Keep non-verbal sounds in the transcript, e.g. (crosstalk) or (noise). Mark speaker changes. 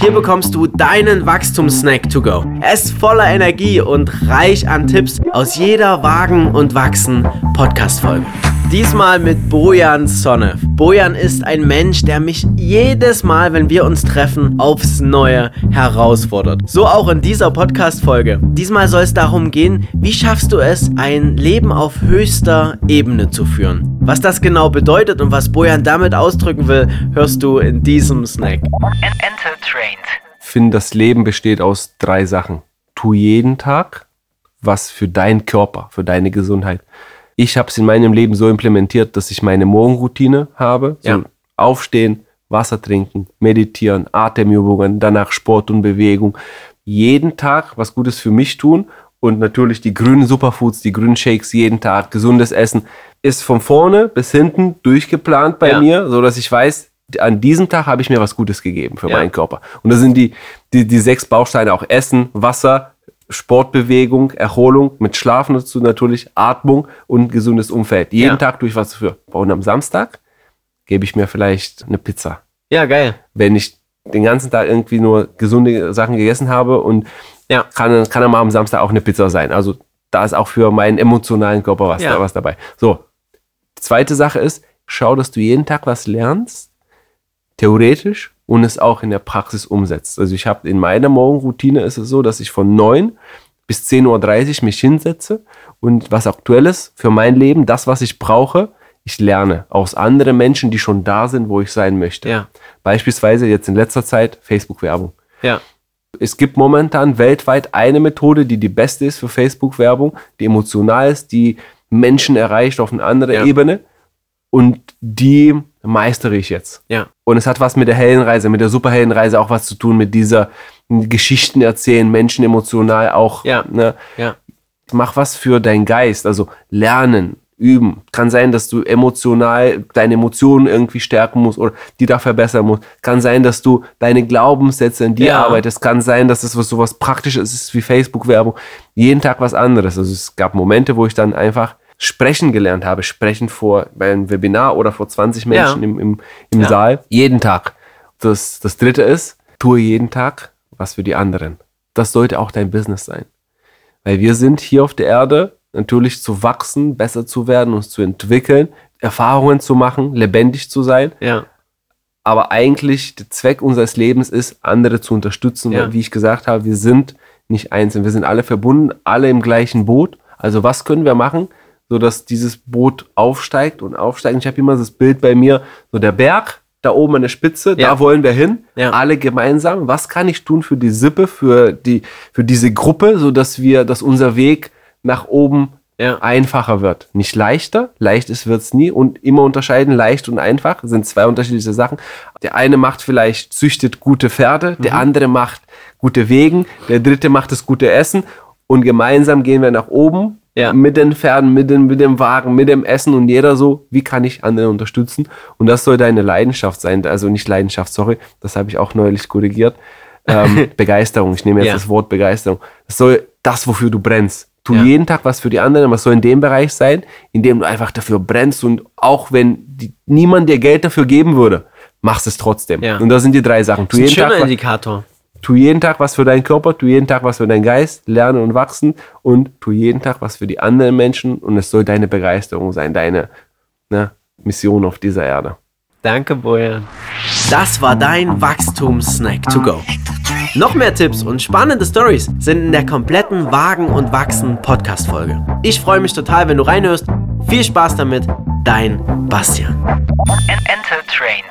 Speaker 1: Hier bekommst du deinen Wachstumssnack to go. Er ist voller Energie und reich an Tipps aus jeder Wagen und Wachsen Podcast-Folge. Diesmal mit Bojan Sonev. Bojan ist ein Mensch, der mich jedes Mal, wenn wir uns treffen, aufs Neue herausfordert. So auch in dieser Podcast-Folge. Diesmal soll es darum gehen, wie schaffst du es, ein Leben auf höchster Ebene zu führen. Was das genau bedeutet und was Bojan damit ausdrücken will, hörst du in diesem Snack.
Speaker 2: Enter trained.
Speaker 3: Ich finde, das Leben besteht aus drei Sachen. Tu jeden Tag was für deinen Körper, für deine Gesundheit ich habe es in meinem Leben so implementiert, dass ich meine Morgenroutine habe. So
Speaker 1: Ja.
Speaker 3: Aufstehen, Wasser trinken, meditieren, Atemübungen, danach Sport und Bewegung. Jeden Tag was Gutes für mich tun und natürlich die grünen Superfoods, die grünen Shakes jeden Tag, gesundes Essen ist von vorne bis hinten durchgeplant bei
Speaker 1: Ja.
Speaker 3: mir, so dass ich weiß, an diesem Tag habe ich mir was Gutes gegeben für
Speaker 1: Ja.
Speaker 3: meinen Körper. Und das sind die, die, die sechs Bausteine auch Essen, Wasser, Sportbewegung, Erholung, mit Schlafen dazu natürlich, Atmung und gesundes Umfeld. Jeden
Speaker 1: Ja.
Speaker 3: Tag tue ich was dafür. Und am Samstag gebe ich mir vielleicht eine Pizza.
Speaker 1: Ja, geil.
Speaker 3: Wenn ich den ganzen Tag irgendwie nur gesunde Sachen gegessen habe und
Speaker 1: Ja.
Speaker 3: kann, kann dann mal am Samstag auch eine Pizza sein. Also da ist auch für meinen emotionalen Körper was,
Speaker 1: Ja.
Speaker 3: da, was dabei. So, die zweite Sache ist, schau, dass du jeden Tag was lernst, theoretisch und es auch in der Praxis umsetzt. Also ich habe in meiner Morgenroutine ist es so, dass ich von 9 bis 10.30 Uhr mich hinsetze und was aktuelles für mein Leben, das, was ich brauche, ich lerne aus anderen Menschen, die schon da sind, wo ich sein möchte.
Speaker 1: Ja.
Speaker 3: Beispielsweise jetzt in letzter Zeit Facebook-Werbung.
Speaker 1: Ja.
Speaker 3: Es gibt momentan weltweit eine Methode, die die beste ist für Facebook-Werbung, die emotional ist, die Menschen erreicht auf eine andere
Speaker 1: Ja.
Speaker 3: Ebene und die meistere ich jetzt.
Speaker 1: Ja.
Speaker 3: Und es hat was mit der Heldenreise, mit der Superheldenreise auch was zu tun, mit dieser Geschichten erzählen, Menschen emotional auch.
Speaker 1: Ja.
Speaker 3: Ne?
Speaker 1: Ja.
Speaker 3: Mach was für deinen Geist, also lernen, üben. Kann sein, dass du emotional deine Emotionen irgendwie stärken musst oder die da verbessern musst. Kann sein, dass du deine Glaubenssätze in dir
Speaker 1: Ja.
Speaker 3: arbeitest. Kann sein, dass es was sowas Praktisches ist wie Facebook-Werbung. Jeden Tag was anderes. Also es gab Momente, wo ich dann einfach sprechen gelernt habe. Sprechen vor einem Webinar oder vor 20 Menschen
Speaker 1: Ja.
Speaker 3: im, im, im
Speaker 1: Ja.
Speaker 3: Saal. Jeden Tag. Das, das dritte ist, tue jeden Tag was für die anderen. Das sollte auch dein Business sein. Weil wir sind hier auf der Erde natürlich zu wachsen, besser zu werden, uns zu entwickeln, Erfahrungen zu machen, lebendig zu sein.
Speaker 1: Ja.
Speaker 3: Aber eigentlich der Zweck unseres Lebens ist, andere zu unterstützen.
Speaker 1: Ja.
Speaker 3: Wie ich gesagt habe, wir sind nicht einzeln. Wir sind alle verbunden, alle im gleichen Boot. Also was können wir machen, sodass dieses Boot aufsteigt und aufsteigt? Ich habe immer das Bild bei mir, so der Berg, da oben an der Spitze,
Speaker 1: Ja.
Speaker 3: da wollen wir hin,
Speaker 1: Ja.
Speaker 3: alle gemeinsam. Was kann ich tun für die Sippe, für, die, für diese Gruppe, sodass wir, dass unser Weg nach oben
Speaker 1: Ja.
Speaker 3: einfacher wird. Nicht leichter, leicht ist wird's nie und immer unterscheiden, leicht und einfach sind zwei unterschiedliche Sachen. Der eine macht vielleicht, züchtet gute Pferde, der
Speaker 1: Mhm.
Speaker 3: andere macht gute Wegen, der dritte macht das gute Essen und gemeinsam gehen wir nach oben
Speaker 1: Ja.
Speaker 3: mit den Pferden, mit, den, mit dem Wagen, mit dem Essen und jeder so, wie kann ich andere unterstützen? Und das soll deine Leidenschaft sein, also nicht Leidenschaft, sorry, das habe ich auch neulich korrigiert. Ähm, (laughs) Begeisterung, ich nehme jetzt
Speaker 1: Ja.
Speaker 3: das Wort Begeisterung. Das soll das, wofür du brennst. Tu
Speaker 1: Ja.
Speaker 3: jeden Tag was für die anderen, was soll in dem Bereich sein, in dem du einfach dafür brennst und auch wenn die, niemand dir Geld dafür geben würde, machst es trotzdem.
Speaker 1: Ja.
Speaker 3: Und das sind die drei Sachen. Tu
Speaker 1: Das ist ein
Speaker 3: Tag,
Speaker 1: schöner
Speaker 3: was-
Speaker 1: Indikator.
Speaker 3: Tu jeden Tag was für deinen Körper, tu jeden Tag was für deinen Geist, lernen und wachsen und tu jeden Tag was für die anderen Menschen und es soll deine Begeisterung sein, deine ne, Mission auf dieser Erde.
Speaker 1: Danke, Bojan. Das war dein Wachstumssnack to go. Noch mehr Tipps und spannende Stories sind in der kompletten Wagen und Wachsen Podcast Folge. Ich freue mich total, wenn du reinhörst. Viel Spaß damit, dein Bastian.
Speaker 2: Enter trained.